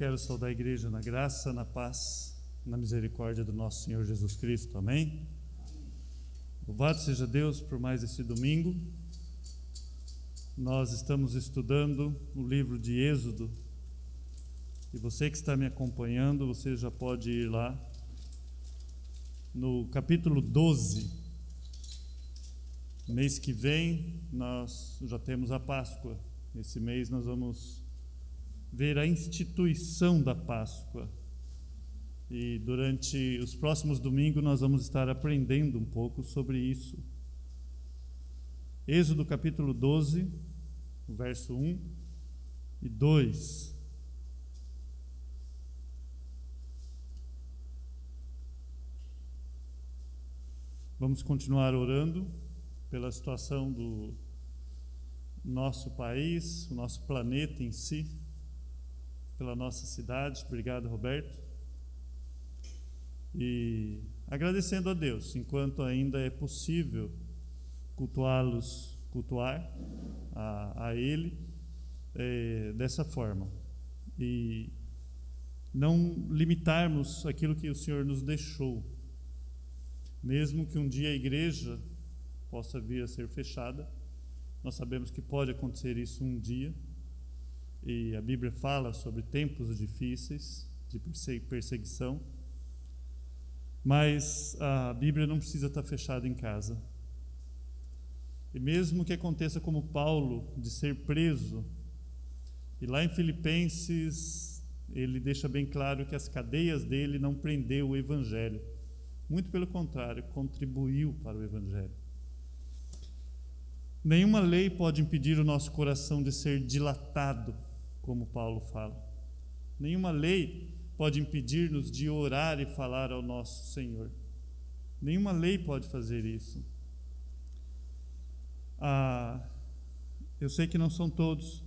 Quero saudar a igreja na graça, na paz, na misericórdia do nosso Senhor Jesus Cristo. Amém? Louvado seja Deus por mais esse domingo. Nós estamos estudando o livro de Êxodo. E você que está me acompanhando, você já pode ir lá no capítulo 12. Mês que vem nós já temos a Páscoa. Esse mês nós vamos ver a instituição da Páscoa. E durante os próximos domingos nós vamos estar aprendendo um pouco sobre isso. Êxodo capítulo 12, verso 1 e 2. Vamos continuar orando pela situação do nosso país, o nosso planeta em si pela nossa cidade. Obrigado, Roberto. E agradecendo a Deus, enquanto ainda é possível cultuá-los, cultuar a, a Ele é, dessa forma. E não limitarmos aquilo que o Senhor nos deixou. Mesmo que um dia a igreja possa vir a ser fechada, nós sabemos que pode acontecer isso um dia e a Bíblia fala sobre tempos difíceis de perseguição, mas a Bíblia não precisa estar fechada em casa. E mesmo que aconteça como Paulo, de ser preso, e lá em Filipenses ele deixa bem claro que as cadeias dele não prendeu o Evangelho. Muito pelo contrário, contribuiu para o Evangelho. Nenhuma lei pode impedir o nosso coração de ser dilatado como Paulo fala. Nenhuma lei pode impedir-nos de orar e falar ao nosso Senhor. Nenhuma lei pode fazer isso. Ah, eu sei que não são todos,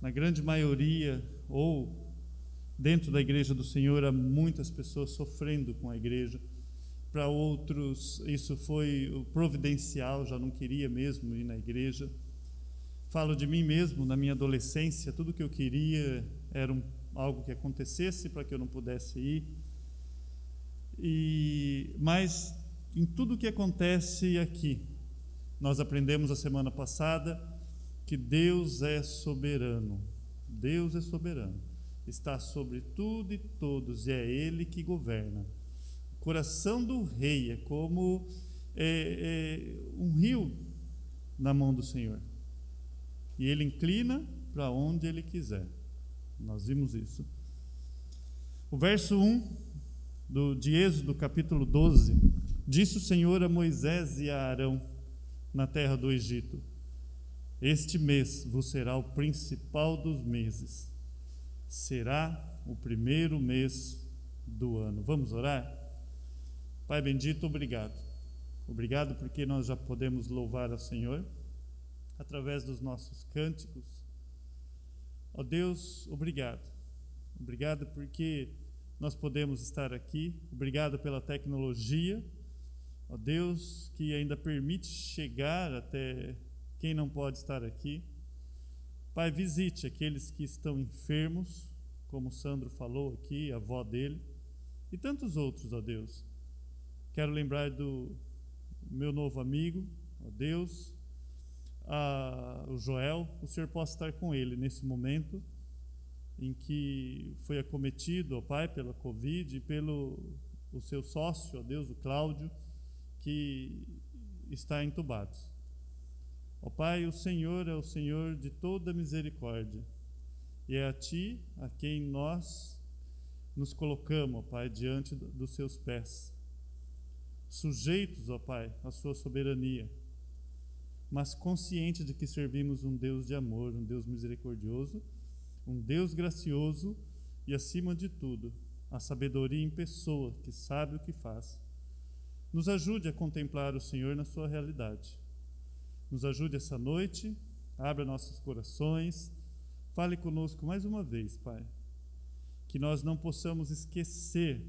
na grande maioria, ou dentro da igreja do Senhor, há muitas pessoas sofrendo com a igreja. Para outros, isso foi providencial, já não queria mesmo ir na igreja. Falo de mim mesmo, na minha adolescência, tudo que eu queria era um, algo que acontecesse para que eu não pudesse ir. E mas em tudo que acontece aqui, nós aprendemos a semana passada que Deus é soberano. Deus é soberano. Está sobre tudo e todos e é Ele que governa. O coração do rei é como é, é um rio na mão do Senhor e ele inclina para onde ele quiser. Nós vimos isso. O verso 1 do, de Êxodo, capítulo 12, disse o Senhor a Moisés e a Arão na terra do Egito: Este mês vos será o principal dos meses, será o primeiro mês do ano. Vamos orar? Pai bendito, obrigado. Obrigado porque nós já podemos louvar ao Senhor através dos nossos cânticos. Ó Deus, obrigado. Obrigado porque nós podemos estar aqui. Obrigado pela tecnologia. Ó Deus, que ainda permite chegar até quem não pode estar aqui. Pai, visite aqueles que estão enfermos, como o Sandro falou aqui, a avó dele, e tantos outros, ó Deus. Quero lembrar do meu novo amigo, ó Deus, a, o Joel, o Senhor possa estar com ele nesse momento em que foi acometido, ó Pai, pela Covid e pelo o seu sócio, ó Deus, o Cláudio, que está entubado. Ó Pai, o Senhor é o Senhor de toda misericórdia e é a Ti a quem nós nos colocamos, ó Pai, diante dos Seus pés, sujeitos, ó Pai, à Sua soberania mas consciente de que servimos um Deus de amor, um Deus misericordioso, um Deus gracioso e, acima de tudo, a sabedoria em pessoa que sabe o que faz. Nos ajude a contemplar o Senhor na sua realidade. Nos ajude essa noite, abra nossos corações, fale conosco mais uma vez, Pai. Que nós não possamos esquecer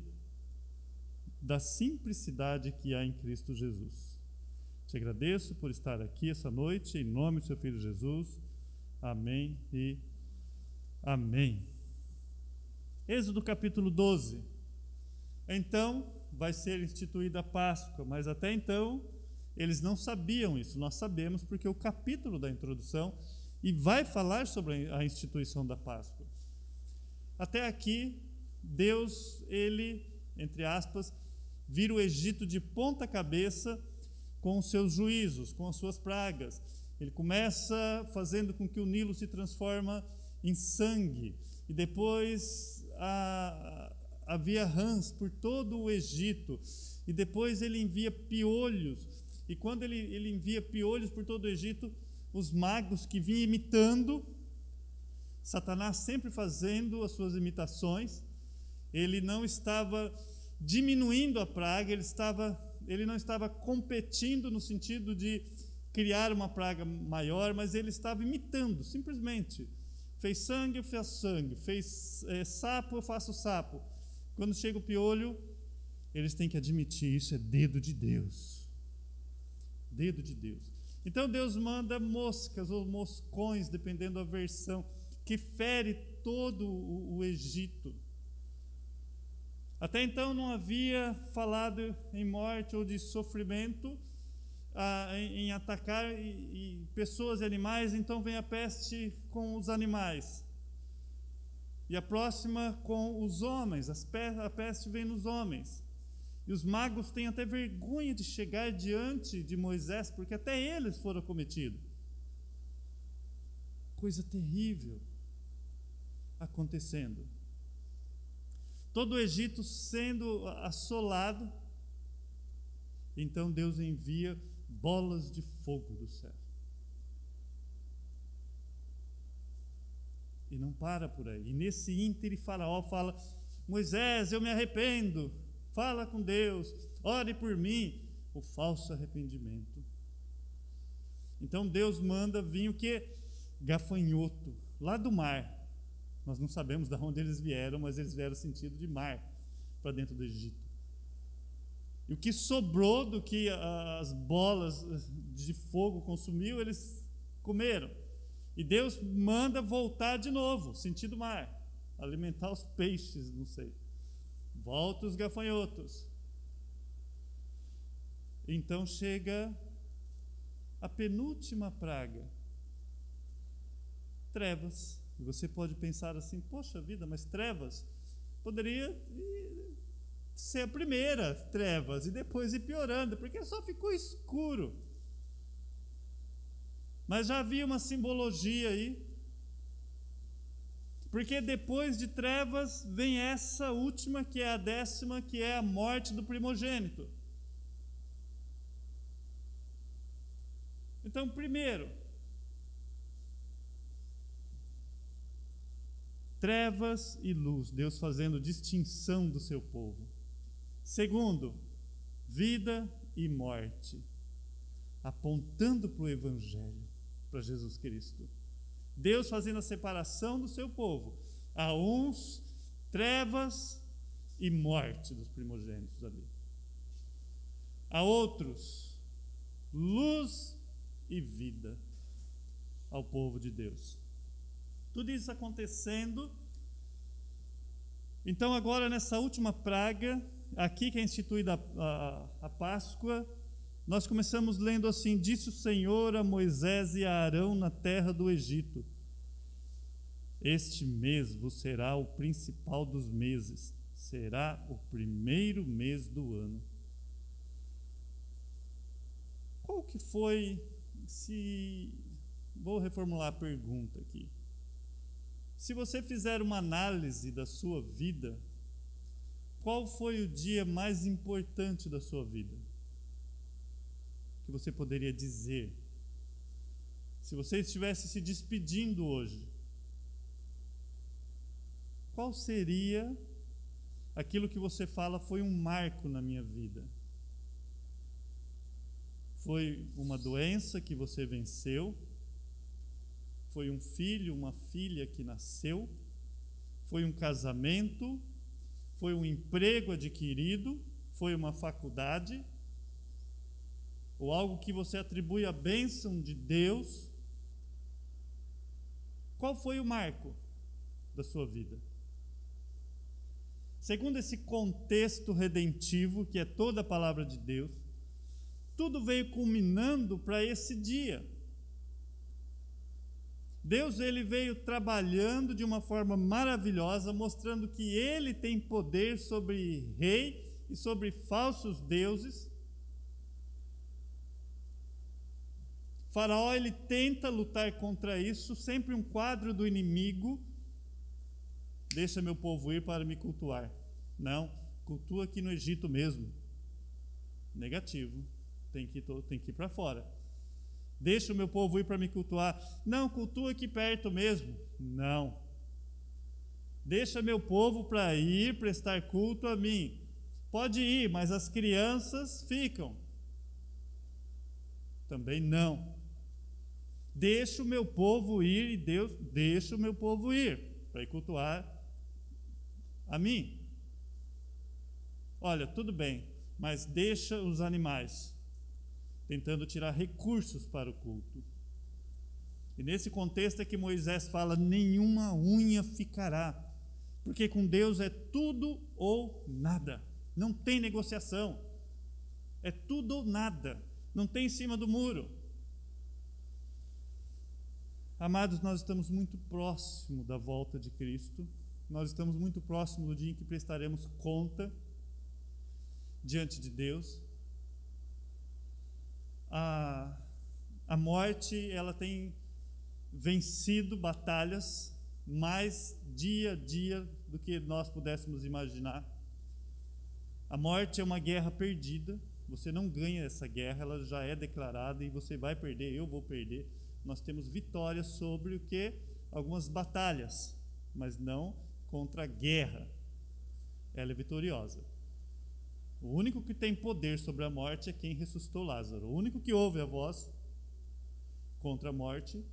da simplicidade que há em Cristo Jesus te agradeço por estar aqui essa noite, em nome do seu Filho Jesus. Amém e amém. Êxodo capítulo 12. Então vai ser instituída a Páscoa, mas até então eles não sabiam isso. Nós sabemos porque o capítulo da introdução e vai falar sobre a instituição da Páscoa. Até aqui, Deus, ele, entre aspas, vira o Egito de ponta cabeça com os seus juízos, com as suas pragas. Ele começa fazendo com que o Nilo se transforma em sangue. E depois havia rãs por todo o Egito. E depois ele envia piolhos. E quando ele, ele envia piolhos por todo o Egito os magos que vinham imitando Satanás sempre fazendo as suas imitações. Ele não estava diminuindo a praga ele estava ele não estava competindo no sentido de criar uma praga maior, mas ele estava imitando, simplesmente. Fez sangue, eu faço sangue. Fez é, sapo, eu faço sapo. Quando chega o piolho, eles têm que admitir: isso é dedo de Deus. Dedo de Deus. Então Deus manda moscas ou moscões, dependendo da versão, que fere todo o, o Egito. Até então não havia falado em morte ou de sofrimento, ah, em, em, atacar e, e pessoas e animais, então vem a peste com os animais. E a próxima com os homens, a peste vem nos homens. E os magos têm até vergonha de chegar diante de Moisés, porque até eles foram cometidos. Coisa terrível acontecendo. Todo o Egito sendo assolado. Então Deus envia bolas de fogo do céu. E não para por aí. E nesse ínter, Faraó fala: Moisés, eu me arrependo. Fala com Deus, ore por mim. O falso arrependimento. Então Deus manda vir o que? Gafanhoto, lá do mar. Nós não sabemos de onde eles vieram, mas eles vieram sentido de mar para dentro do Egito. E o que sobrou do que as bolas de fogo consumiu, eles comeram. E Deus manda voltar de novo, sentido mar, alimentar os peixes, não sei. Volta os gafanhotos. Então chega a penúltima praga: trevas. E você pode pensar assim: poxa vida, mas trevas poderia ser a primeira trevas e depois ir piorando, porque só ficou escuro. Mas já havia uma simbologia aí. Porque depois de trevas vem essa última, que é a décima, que é a morte do primogênito. Então, primeiro, trevas e luz, Deus fazendo distinção do seu povo. Segundo, vida e morte, apontando para o Evangelho, para Jesus Cristo. Deus fazendo a separação do seu povo. A uns, trevas e morte dos primogênitos ali. A outros, luz e vida ao povo de Deus. Tudo isso acontecendo. Então, agora, nessa última praga, aqui que é instituída a, a, a Páscoa, nós começamos lendo assim: Disse o Senhor a Moisés e a Arão na terra do Egito: Este mês vos será o principal dos meses, será o primeiro mês do ano. Qual que foi, se. Vou reformular a pergunta aqui. Se você fizer uma análise da sua vida, qual foi o dia mais importante da sua vida? Que você poderia dizer? Se você estivesse se despedindo hoje, qual seria aquilo que você fala foi um marco na minha vida? Foi uma doença que você venceu? Foi um filho, uma filha que nasceu? Foi um casamento? foi um emprego adquirido, foi uma faculdade, ou algo que você atribui à bênção de Deus. Qual foi o marco da sua vida? segundo esse contexto redentivo, que é toda a palavra de Deus, tudo veio culminando para esse dia. Deus ele veio trabalhando de uma forma maravilhosa, mostrando que ele tem poder sobre rei e sobre falsos deuses. Faraó ele tenta lutar contra isso, sempre um quadro do inimigo. Deixa meu povo ir para me cultuar. Não, cultua aqui no Egito mesmo. Negativo. Tem que, tem que ir para fora. Deixa o meu povo ir para me cultuar. Não, cultua aqui perto mesmo. Não. Deixa meu povo para ir prestar culto a mim. Pode ir, mas as crianças ficam. Também não. Deixa o meu povo ir e Deus deixa o meu povo ir para ir cultuar a mim. Olha, tudo bem, mas deixa os animais tentando tirar recursos para o culto. E nesse contexto é que Moisés fala: nenhuma unha ficará, porque com Deus é tudo ou nada, não tem negociação, é tudo ou nada, não tem em cima do muro. Amados, nós estamos muito próximo da volta de Cristo, nós estamos muito próximo do dia em que prestaremos conta diante de Deus a, a morte ela tem vencido batalhas mais dia a dia do que nós pudéssemos imaginar. A morte é uma guerra perdida. Você não ganha essa guerra, ela já é declarada e você vai perder, eu vou perder. Nós temos vitórias sobre o que? Algumas batalhas, mas não contra a guerra. Ela é vitoriosa. O único que tem poder sobre a morte é quem ressuscitou Lázaro. O único que ouve a voz contra a morte,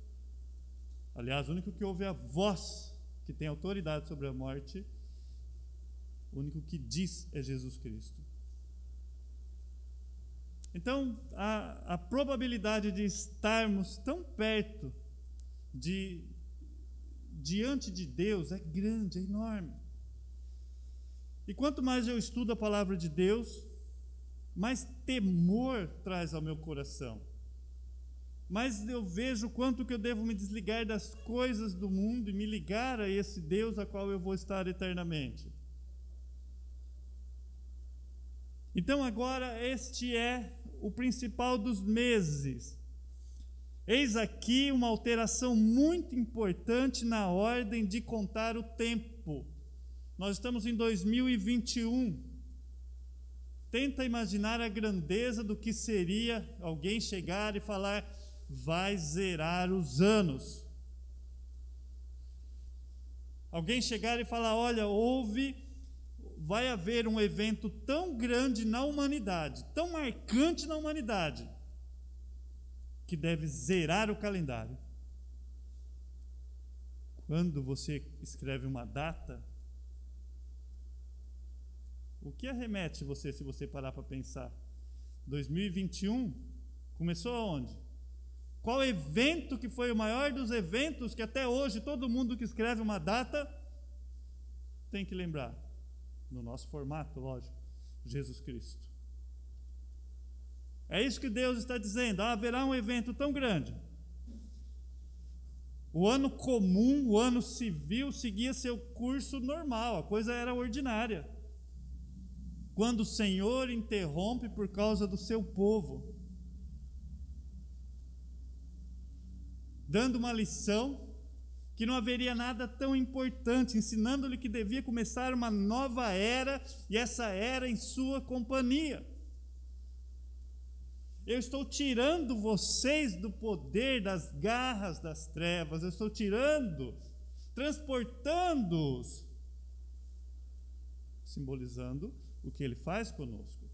aliás, o único que ouve a voz que tem autoridade sobre a morte, o único que diz é Jesus Cristo. Então, a, a probabilidade de estarmos tão perto de diante de Deus é grande, é enorme. E quanto mais eu estudo a palavra de Deus, mais temor traz ao meu coração. Mais eu vejo quanto que eu devo me desligar das coisas do mundo e me ligar a esse Deus a qual eu vou estar eternamente. Então agora este é o principal dos meses. Eis aqui uma alteração muito importante na ordem de contar o tempo. Nós estamos em 2021. Tenta imaginar a grandeza do que seria alguém chegar e falar: vai zerar os anos. Alguém chegar e falar: olha, houve, vai haver um evento tão grande na humanidade, tão marcante na humanidade, que deve zerar o calendário. Quando você escreve uma data, o que arremete você se você parar para pensar? 2021 começou aonde? Qual evento que foi o maior dos eventos que até hoje todo mundo que escreve uma data tem que lembrar? No nosso formato, lógico, Jesus Cristo. É isso que Deus está dizendo. Ah, haverá um evento tão grande. O ano comum, o ano civil, seguia seu curso normal, a coisa era ordinária quando o Senhor interrompe por causa do seu povo, dando uma lição que não haveria nada tão importante, ensinando-lhe que devia começar uma nova era e essa era em sua companhia. Eu estou tirando vocês do poder das garras das trevas, eu estou tirando, transportando-os, simbolizando o que ele faz conosco.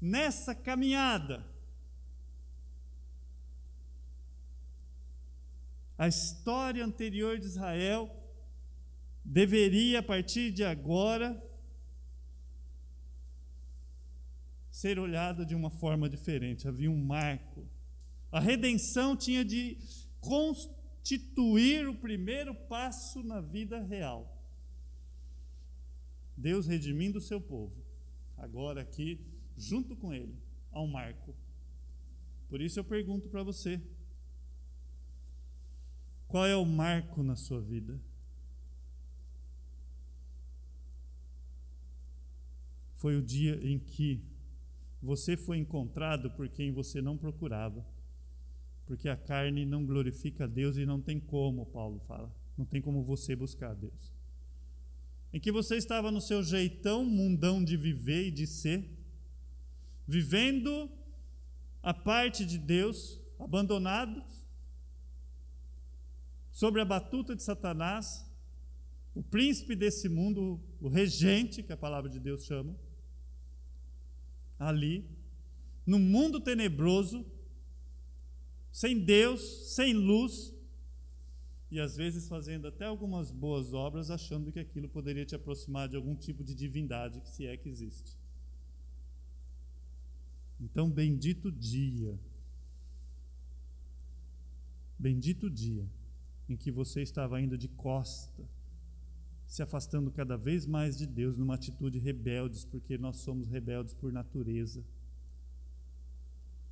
Nessa caminhada, a história anterior de Israel deveria, a partir de agora, ser olhada de uma forma diferente. Havia um marco. A redenção tinha de constituir o primeiro passo na vida real. Deus redimindo o seu povo. Agora aqui, junto com ele, há um marco. Por isso eu pergunto para você: qual é o marco na sua vida? Foi o dia em que você foi encontrado por quem você não procurava. Porque a carne não glorifica a Deus e não tem como, Paulo fala. Não tem como você buscar a Deus. Em que você estava no seu jeitão mundão de viver e de ser, vivendo a parte de Deus, abandonado, sobre a batuta de Satanás, o príncipe desse mundo, o regente, que a palavra de Deus chama, ali, no mundo tenebroso, sem Deus, sem luz, e às vezes fazendo até algumas boas obras, achando que aquilo poderia te aproximar de algum tipo de divindade, que se é que existe. Então, bendito dia, bendito dia em que você estava indo de costa, se afastando cada vez mais de Deus numa atitude rebeldes, porque nós somos rebeldes por natureza.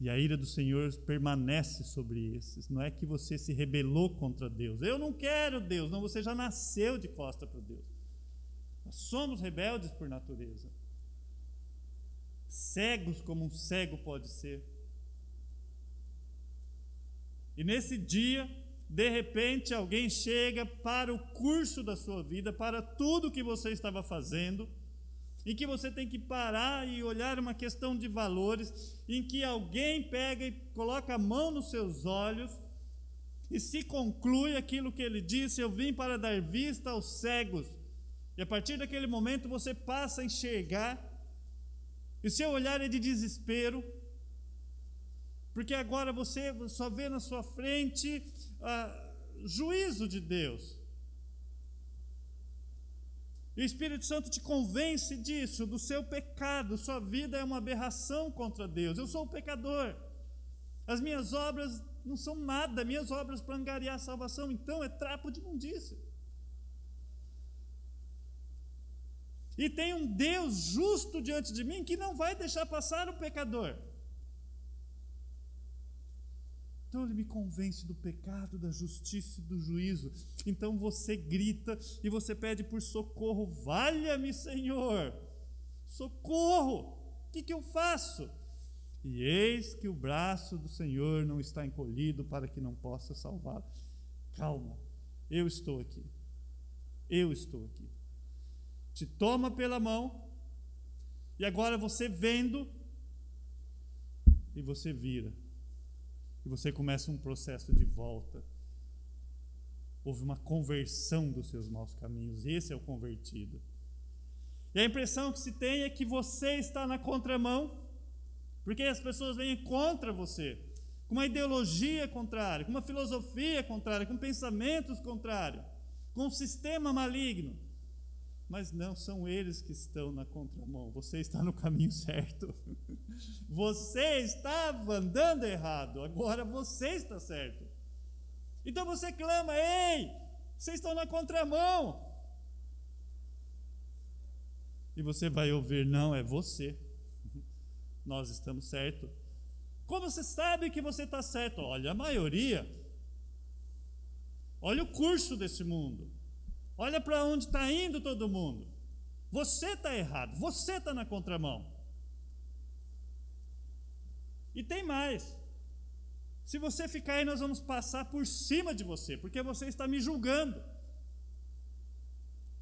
E a ira do Senhor permanece sobre esses. Não é que você se rebelou contra Deus. Eu não quero Deus. Não, você já nasceu de costa para Deus. Nós somos rebeldes por natureza. Cegos como um cego pode ser. E nesse dia, de repente, alguém chega para o curso da sua vida, para tudo que você estava fazendo em que você tem que parar e olhar uma questão de valores, em que alguém pega e coloca a mão nos seus olhos e se conclui aquilo que ele disse: Eu vim para dar vista aos cegos. E a partir daquele momento você passa a enxergar, e seu olhar é de desespero, porque agora você só vê na sua frente ah, juízo de Deus. E o Espírito Santo te convence disso, do seu pecado. Sua vida é uma aberração contra Deus. Eu sou o pecador. As minhas obras não são nada, minhas obras para angariar a salvação, então é trapo de imundícia. E tem um Deus justo diante de mim que não vai deixar passar o pecador. Então ele me convence do pecado, da justiça e do juízo. Então você grita e você pede por socorro: valha-me, Senhor, socorro, o que, que eu faço? E eis que o braço do Senhor não está encolhido para que não possa salvá-lo. Calma, eu estou aqui. Eu estou aqui. Te toma pela mão, e agora você vendo, e você vira e você começa um processo de volta. Houve uma conversão dos seus maus caminhos, esse é o convertido. E a impressão que se tem é que você está na contramão, porque as pessoas vêm contra você, com uma ideologia contrária, com uma filosofia contrária, com pensamentos contrários, com um sistema maligno. Mas não são eles que estão na contramão, você está no caminho certo. Você estava andando errado, agora você está certo. Então você clama: Ei, vocês estão na contramão. E você vai ouvir: Não, é você. Nós estamos certo. Como você sabe que você está certo? Olha a maioria. Olha o curso desse mundo. Olha para onde está indo todo mundo. Você está errado, você está na contramão. E tem mais. Se você ficar aí, nós vamos passar por cima de você, porque você está me julgando.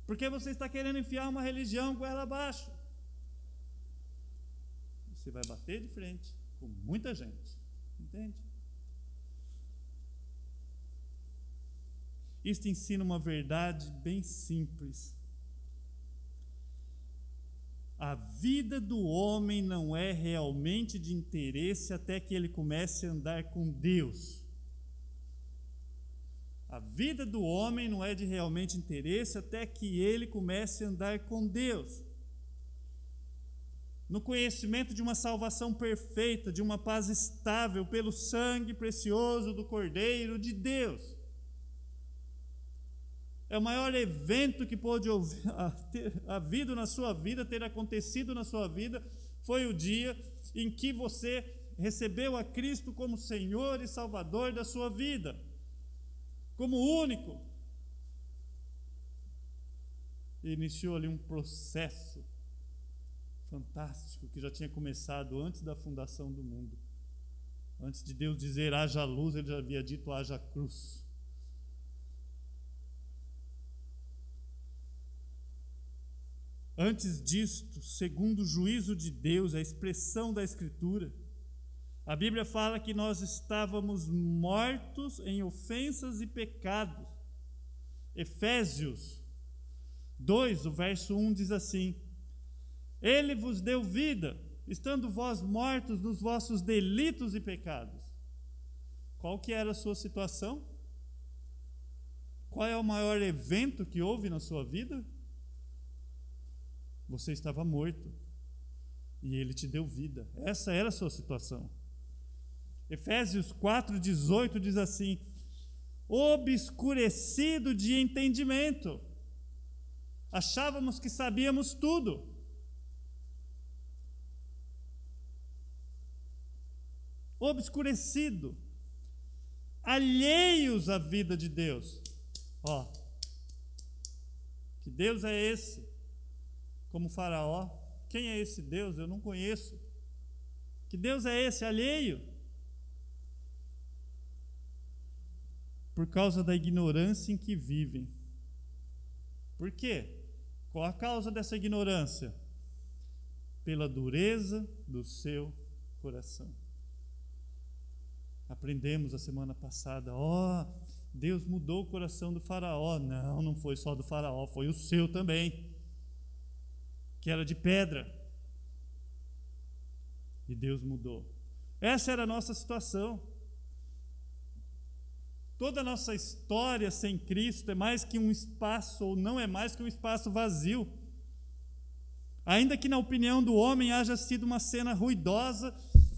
Porque você está querendo enfiar uma religião com ela abaixo. Você vai bater de frente com muita gente. Entende? Isto ensina uma verdade bem simples. A vida do homem não é realmente de interesse até que ele comece a andar com Deus. A vida do homem não é de realmente interesse até que ele comece a andar com Deus. No conhecimento de uma salvação perfeita, de uma paz estável pelo sangue precioso do Cordeiro de Deus. É o maior evento que pôde ter havido na sua vida, ter acontecido na sua vida, foi o dia em que você recebeu a Cristo como Senhor e Salvador da sua vida, como único. E iniciou ali um processo fantástico que já tinha começado antes da fundação do mundo. Antes de Deus dizer haja luz, ele já havia dito haja cruz. Antes disto, segundo o juízo de Deus, a expressão da Escritura, a Bíblia fala que nós estávamos mortos em ofensas e pecados. Efésios 2, o verso 1 diz assim: Ele vos deu vida, estando vós mortos nos vossos delitos e pecados. Qual que era a sua situação? Qual é o maior evento que houve na sua vida? Você estava morto e ele te deu vida. Essa era a sua situação. Efésios 4:18 diz assim: obscurecido de entendimento. Achávamos que sabíamos tudo. Obscurecido, alheios à vida de Deus. Ó, que Deus é esse? Como Faraó. Quem é esse Deus? Eu não conheço. Que Deus é esse alheio? Por causa da ignorância em que vivem. Por quê? Qual a causa dessa ignorância? Pela dureza do seu coração. Aprendemos a semana passada, ó, oh, Deus mudou o coração do Faraó. Não, não foi só do Faraó, foi o seu também que era de pedra. E Deus mudou. Essa era a nossa situação. Toda a nossa história sem Cristo é mais que um espaço, ou não é mais que um espaço vazio. Ainda que, na opinião do homem, haja sido uma cena ruidosa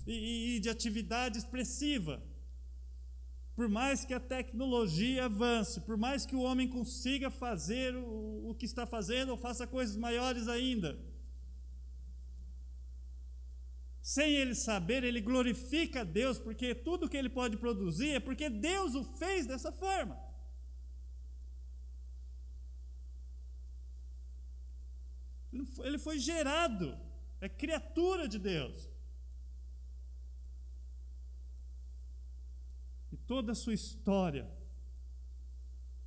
e, e de atividade expressiva. Por mais que a tecnologia avance, por mais que o homem consiga fazer o, o que está fazendo ou faça coisas maiores ainda, sem ele saber, ele glorifica a Deus, porque tudo que ele pode produzir é porque Deus o fez dessa forma. Ele foi gerado, é criatura de Deus. Toda a sua história,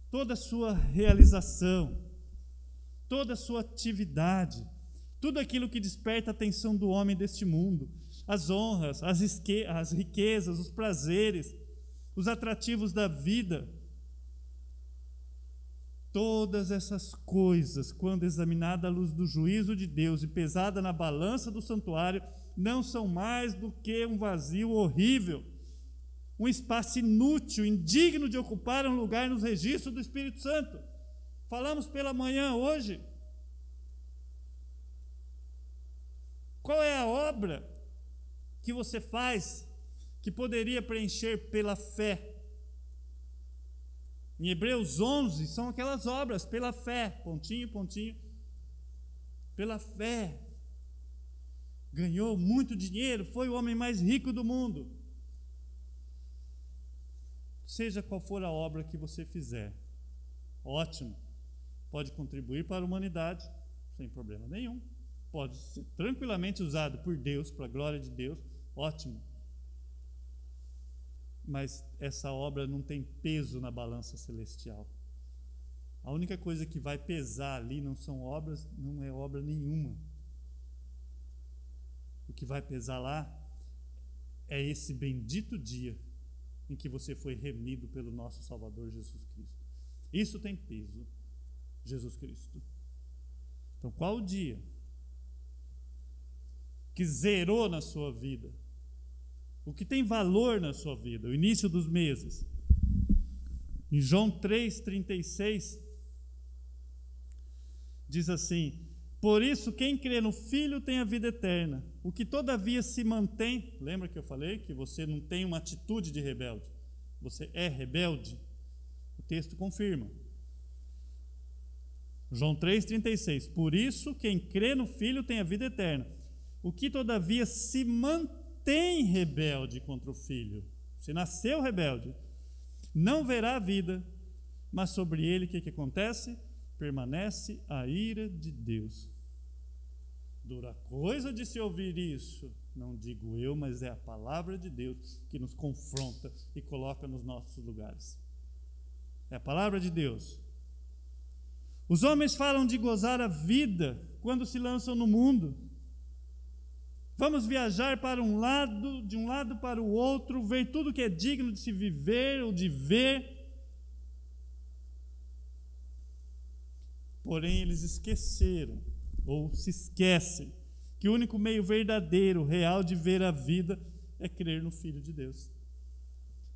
toda a sua realização, toda a sua atividade, tudo aquilo que desperta a atenção do homem deste mundo, as honras, as, as riquezas, os prazeres, os atrativos da vida, todas essas coisas, quando examinada à luz do juízo de Deus e pesada na balança do santuário, não são mais do que um vazio horrível um espaço inútil, indigno de ocupar um lugar nos registros do Espírito Santo. Falamos pela manhã hoje. Qual é a obra que você faz que poderia preencher pela fé? Em Hebreus 11 são aquelas obras pela fé, pontinho, pontinho. Pela fé. Ganhou muito dinheiro, foi o homem mais rico do mundo seja qual for a obra que você fizer, ótimo, pode contribuir para a humanidade, sem problema nenhum, pode ser tranquilamente usado por Deus, para a glória de Deus, ótimo. Mas essa obra não tem peso na balança celestial. A única coisa que vai pesar ali não são obras, não é obra nenhuma. O que vai pesar lá é esse bendito dia em que você foi remido pelo nosso Salvador Jesus Cristo. Isso tem peso, Jesus Cristo. Então, qual o dia que zerou na sua vida? O que tem valor na sua vida? O início dos meses. Em João 3,36, diz assim: Por isso, quem crê no Filho tem a vida eterna. O que todavia se mantém, lembra que eu falei que você não tem uma atitude de rebelde, você é rebelde? O texto confirma. João 3,36. Por isso, quem crê no Filho tem a vida eterna. O que, todavia, se mantém rebelde contra o Filho, se nasceu rebelde, não verá a vida, mas sobre ele o que, que acontece? Permanece a ira de Deus. Dura coisa de se ouvir isso, não digo eu, mas é a palavra de Deus que nos confronta e coloca nos nossos lugares. É a palavra de Deus. Os homens falam de gozar a vida quando se lançam no mundo. Vamos viajar para um lado, de um lado para o outro, ver tudo que é digno de se viver ou de ver. Porém, eles esqueceram, ou se esquecem, que o único meio verdadeiro, real de ver a vida é crer no Filho de Deus.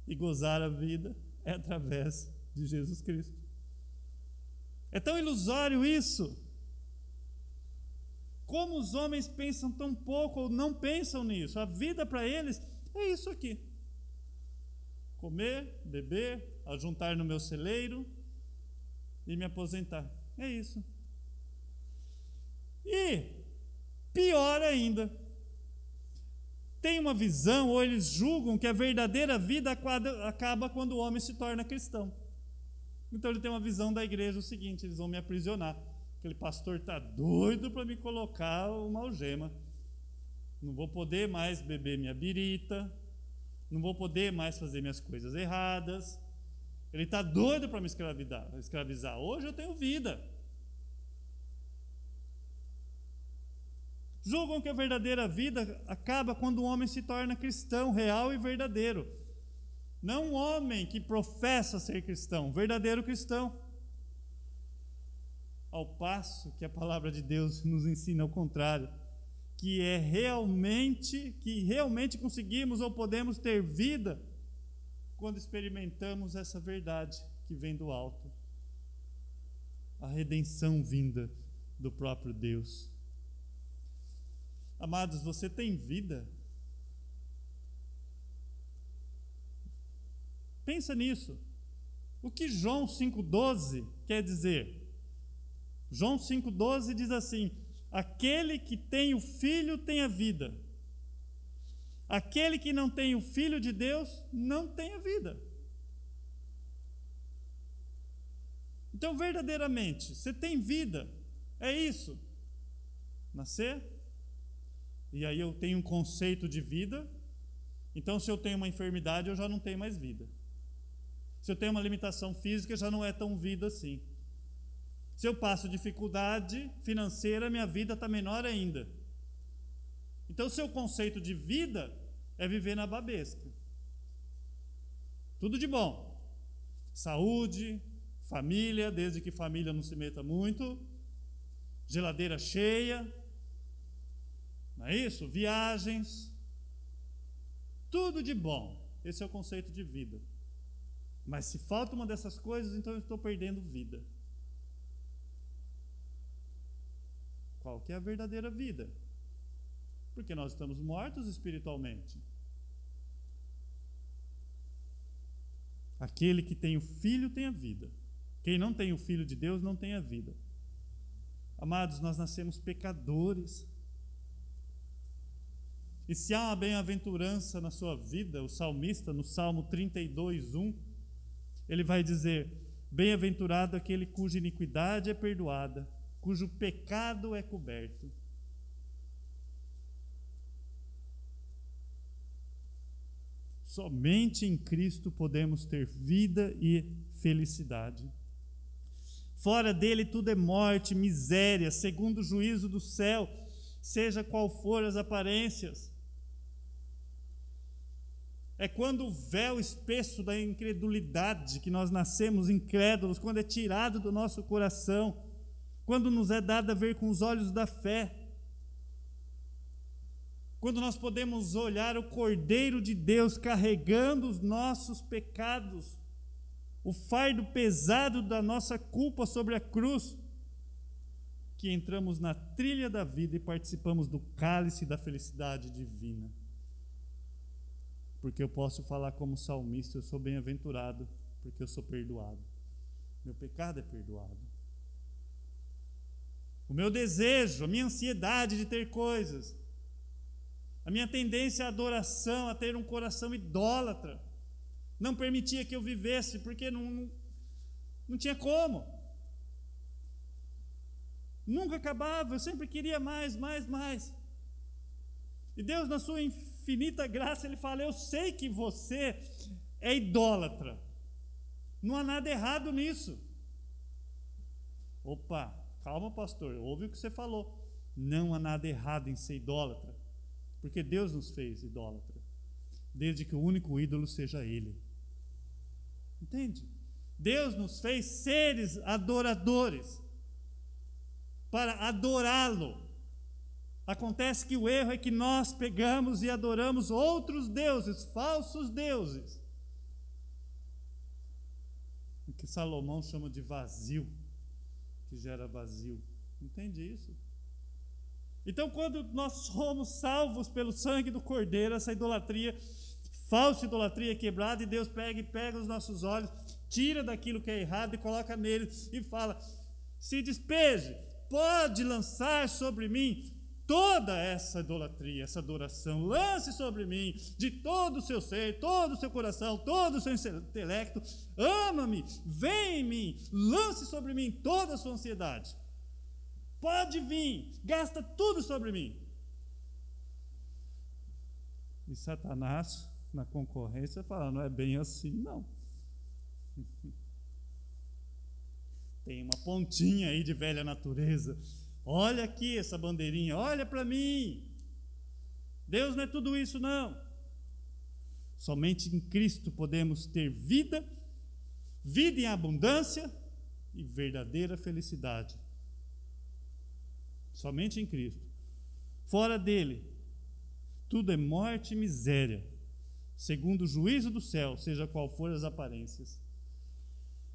E gozar a vida é através de Jesus Cristo. É tão ilusório isso. Como os homens pensam tão pouco ou não pensam nisso? A vida para eles é isso aqui: comer, beber, ajuntar no meu celeiro e me aposentar. É isso. E, pior ainda, tem uma visão, ou eles julgam que a verdadeira vida acaba quando o homem se torna cristão. Então ele tem uma visão da igreja o seguinte: eles vão me aprisionar. Aquele pastor está doido para me colocar uma algema. Não vou poder mais beber minha birita, não vou poder mais fazer minhas coisas erradas. Ele está doido para me escravizar. Hoje eu tenho vida. Julgam que a verdadeira vida acaba quando o homem se torna cristão, real e verdadeiro. Não um homem que professa ser cristão, verdadeiro cristão. Ao passo que a palavra de Deus nos ensina o contrário, que é realmente, que realmente conseguimos ou podemos ter vida quando experimentamos essa verdade que vem do alto. A redenção vinda do próprio Deus. Amados, você tem vida Pensa nisso. O que João 5,12 quer dizer? João 5,12 diz assim: Aquele que tem o filho tem a vida. Aquele que não tem o filho de Deus não tem a vida. Então, verdadeiramente, você tem vida, é isso. Nascer, e aí eu tenho um conceito de vida. Então, se eu tenho uma enfermidade, eu já não tenho mais vida. Se eu tenho uma limitação física, já não é tão vida assim. Se eu passo dificuldade financeira, minha vida está menor ainda. Então, seu conceito de vida é viver na babesca. Tudo de bom. Saúde, família, desde que família não se meta muito. Geladeira cheia. Não é isso? Viagens. Tudo de bom. Esse é o conceito de vida. Mas se falta uma dessas coisas, então eu estou perdendo vida. Qual que é a verdadeira vida? Porque nós estamos mortos espiritualmente. Aquele que tem o filho tem a vida. Quem não tem o filho de Deus não tem a vida. Amados, nós nascemos pecadores. E se há bem-aventurança na sua vida, o salmista, no Salmo 32, 1, ele vai dizer: Bem-aventurado aquele cuja iniquidade é perdoada, cujo pecado é coberto. Somente em Cristo podemos ter vida e felicidade. Fora dele tudo é morte, miséria, segundo o juízo do céu, seja qual for as aparências é quando o véu espesso da incredulidade, que nós nascemos incrédulos, quando é tirado do nosso coração, quando nos é dado a ver com os olhos da fé, quando nós podemos olhar o Cordeiro de Deus carregando os nossos pecados, o fardo pesado da nossa culpa sobre a cruz, que entramos na trilha da vida e participamos do cálice da felicidade divina porque eu posso falar como salmista: eu sou bem-aventurado, porque eu sou perdoado. Meu pecado é perdoado. o meu desejo, a minha ansiedade de ter coisas, a minha tendência à adoração, a ter um coração idólatra, não permitia que eu vivesse, porque não, não, não tinha como. Nunca acabava, eu sempre queria mais, mais, mais. E Deus, na sua infinita graça, Ele fala: Eu sei que você é idólatra. Não há nada errado nisso. Opa, calma, pastor, ouve o que você falou. Não há nada errado em ser idólatra, porque Deus nos fez idólatra, desde que o único ídolo seja Ele. Entende? Deus nos fez seres adoradores para adorá-lo. Acontece que o erro é que nós pegamos e adoramos outros deuses, falsos deuses que Salomão chama de vazio, que gera vazio. Entende isso? Então, quando nós somos salvos pelo sangue do Cordeiro, essa idolatria, falsa idolatria quebrada, e Deus pega e pega os nossos olhos, tira daquilo que é errado e coloca neles e fala: se despeje, pode lançar sobre mim toda essa idolatria, essa adoração, lance sobre mim de todo o seu ser, todo o seu coração, todo o seu intelecto, ama-me, vem em mim, lance sobre mim toda a sua ansiedade. Pode vir, gasta tudo sobre mim. E Satanás, na concorrência, fala: não é bem assim, não. Tem uma pontinha aí de velha natureza Olha aqui essa bandeirinha, olha para mim. Deus não é tudo isso, não. Somente em Cristo podemos ter vida, vida em abundância e verdadeira felicidade. Somente em Cristo. Fora dele, tudo é morte e miséria, segundo o juízo do céu, seja qual for as aparências.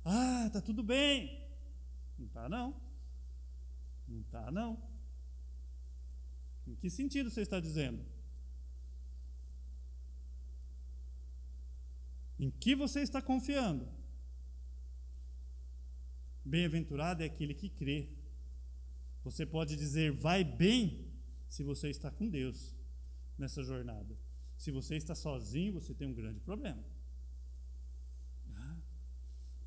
Ah, tá tudo bem. Não tá não. Não está, não. Em que sentido você está dizendo? Em que você está confiando? Bem-aventurado é aquele que crê. Você pode dizer vai bem se você está com Deus nessa jornada. Se você está sozinho, você tem um grande problema. Ah,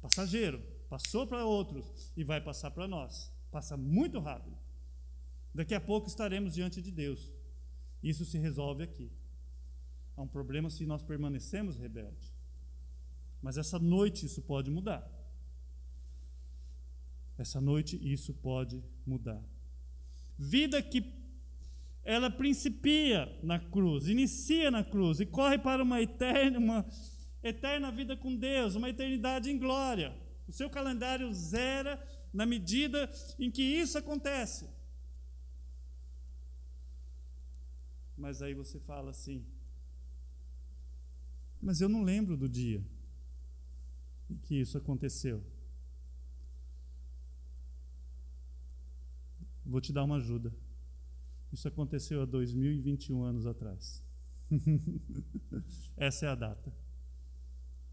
passageiro, passou para outros e vai passar para nós. Passa muito rápido. Daqui a pouco estaremos diante de Deus. Isso se resolve aqui. Há um problema se nós permanecemos rebeldes. Mas essa noite isso pode mudar. Essa noite isso pode mudar. Vida que ela principia na cruz, inicia na cruz e corre para uma eterna, uma eterna vida com Deus, uma eternidade em glória. O seu calendário zera na medida em que isso acontece. Mas aí você fala assim: Mas eu não lembro do dia em que isso aconteceu. Vou te dar uma ajuda. Isso aconteceu há 2021 anos atrás. Essa é a data.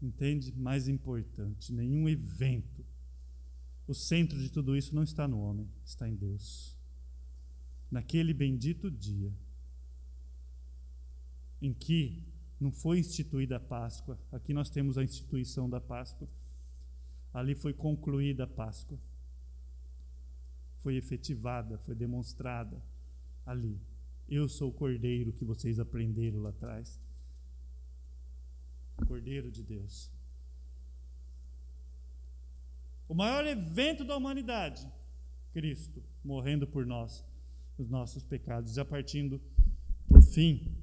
Entende? Mais importante, nenhum evento o centro de tudo isso não está no homem, está em Deus. Naquele bendito dia em que não foi instituída a Páscoa, aqui nós temos a instituição da Páscoa, ali foi concluída a Páscoa, foi efetivada, foi demonstrada ali. Eu sou o cordeiro que vocês aprenderam lá atrás. Cordeiro de Deus. O maior evento da humanidade, Cristo morrendo por nós, os nossos pecados, já partindo por fim.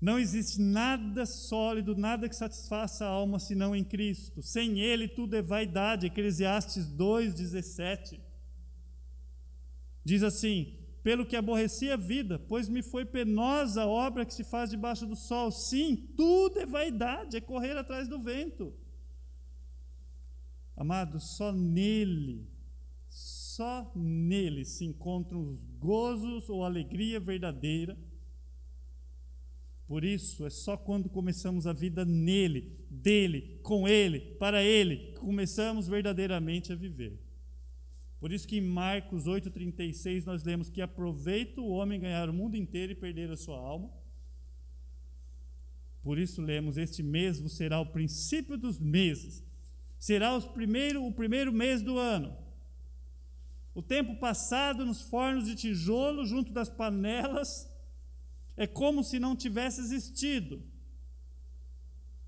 Não existe nada sólido, nada que satisfaça a alma senão em Cristo. Sem Ele tudo é vaidade. Eclesiastes 2,17. Diz assim: Pelo que aborreci a vida, pois me foi penosa a obra que se faz debaixo do sol. Sim, tudo é vaidade, é correr atrás do vento. Amado, só nele, só nele se encontram os gozos ou alegria verdadeira. Por isso, é só quando começamos a vida nele, dele, com ele, para ele, que começamos verdadeiramente a viver. Por isso que em Marcos 8,36 nós lemos que aproveita o homem ganhar o mundo inteiro e perder a sua alma. Por isso lemos: Este mês será o princípio dos meses, será primeiro, o primeiro mês do ano. O tempo passado nos fornos de tijolo, junto das panelas, é como se não tivesse existido.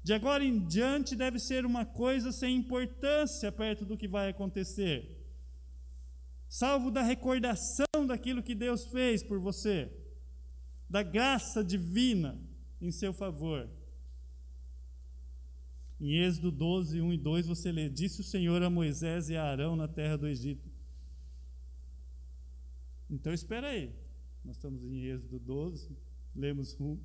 De agora em diante deve ser uma coisa sem importância perto do que vai acontecer, salvo da recordação daquilo que Deus fez por você, da graça divina em seu favor. Em Êxodo 12, 1 e 2, você lê: Disse o Senhor a Moisés e a Arão na terra do Egito. Então espera aí, nós estamos em Êxodo 12, lemos 1. O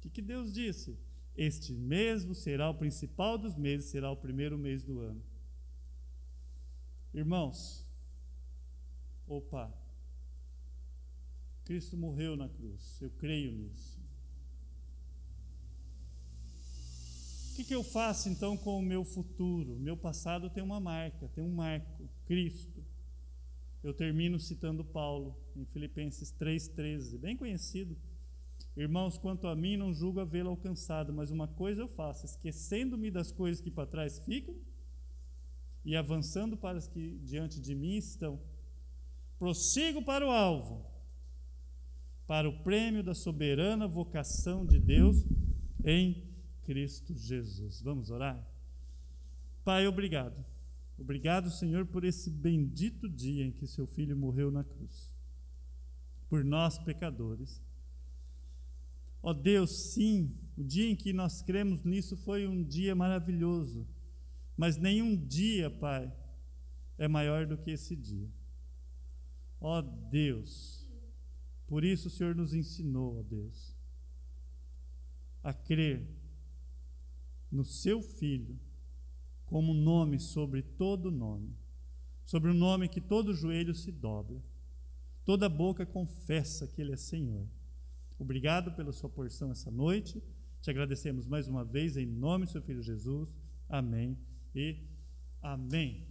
que, que Deus disse? Este mesmo será o principal dos meses, será o primeiro mês do ano. Irmãos, opa, Cristo morreu na cruz, eu creio nisso. Que, que eu faço então com o meu futuro? Meu passado tem uma marca, tem um marco, Cristo. Eu termino citando Paulo em Filipenses 3,13, bem conhecido. Irmãos, quanto a mim, não julgo havê-lo alcançado, mas uma coisa eu faço, esquecendo-me das coisas que para trás ficam e avançando para as que diante de mim estão. Prossigo para o alvo, para o prêmio da soberana vocação de Deus em Cristo Jesus. Vamos orar? Pai, obrigado. Obrigado, Senhor, por esse bendito dia em que seu filho morreu na cruz. Por nós, pecadores Ó oh Deus, sim, o dia em que nós cremos nisso foi um dia maravilhoso, mas nenhum dia, Pai, é maior do que esse dia. Ó oh Deus, por isso o Senhor nos ensinou, ó Deus, a crer no Seu Filho como nome sobre todo nome, sobre o nome que todo joelho se dobra, toda boca confessa que Ele é Senhor Obrigado pela sua porção essa noite. Te agradecemos mais uma vez em nome do seu filho Jesus. Amém e amém.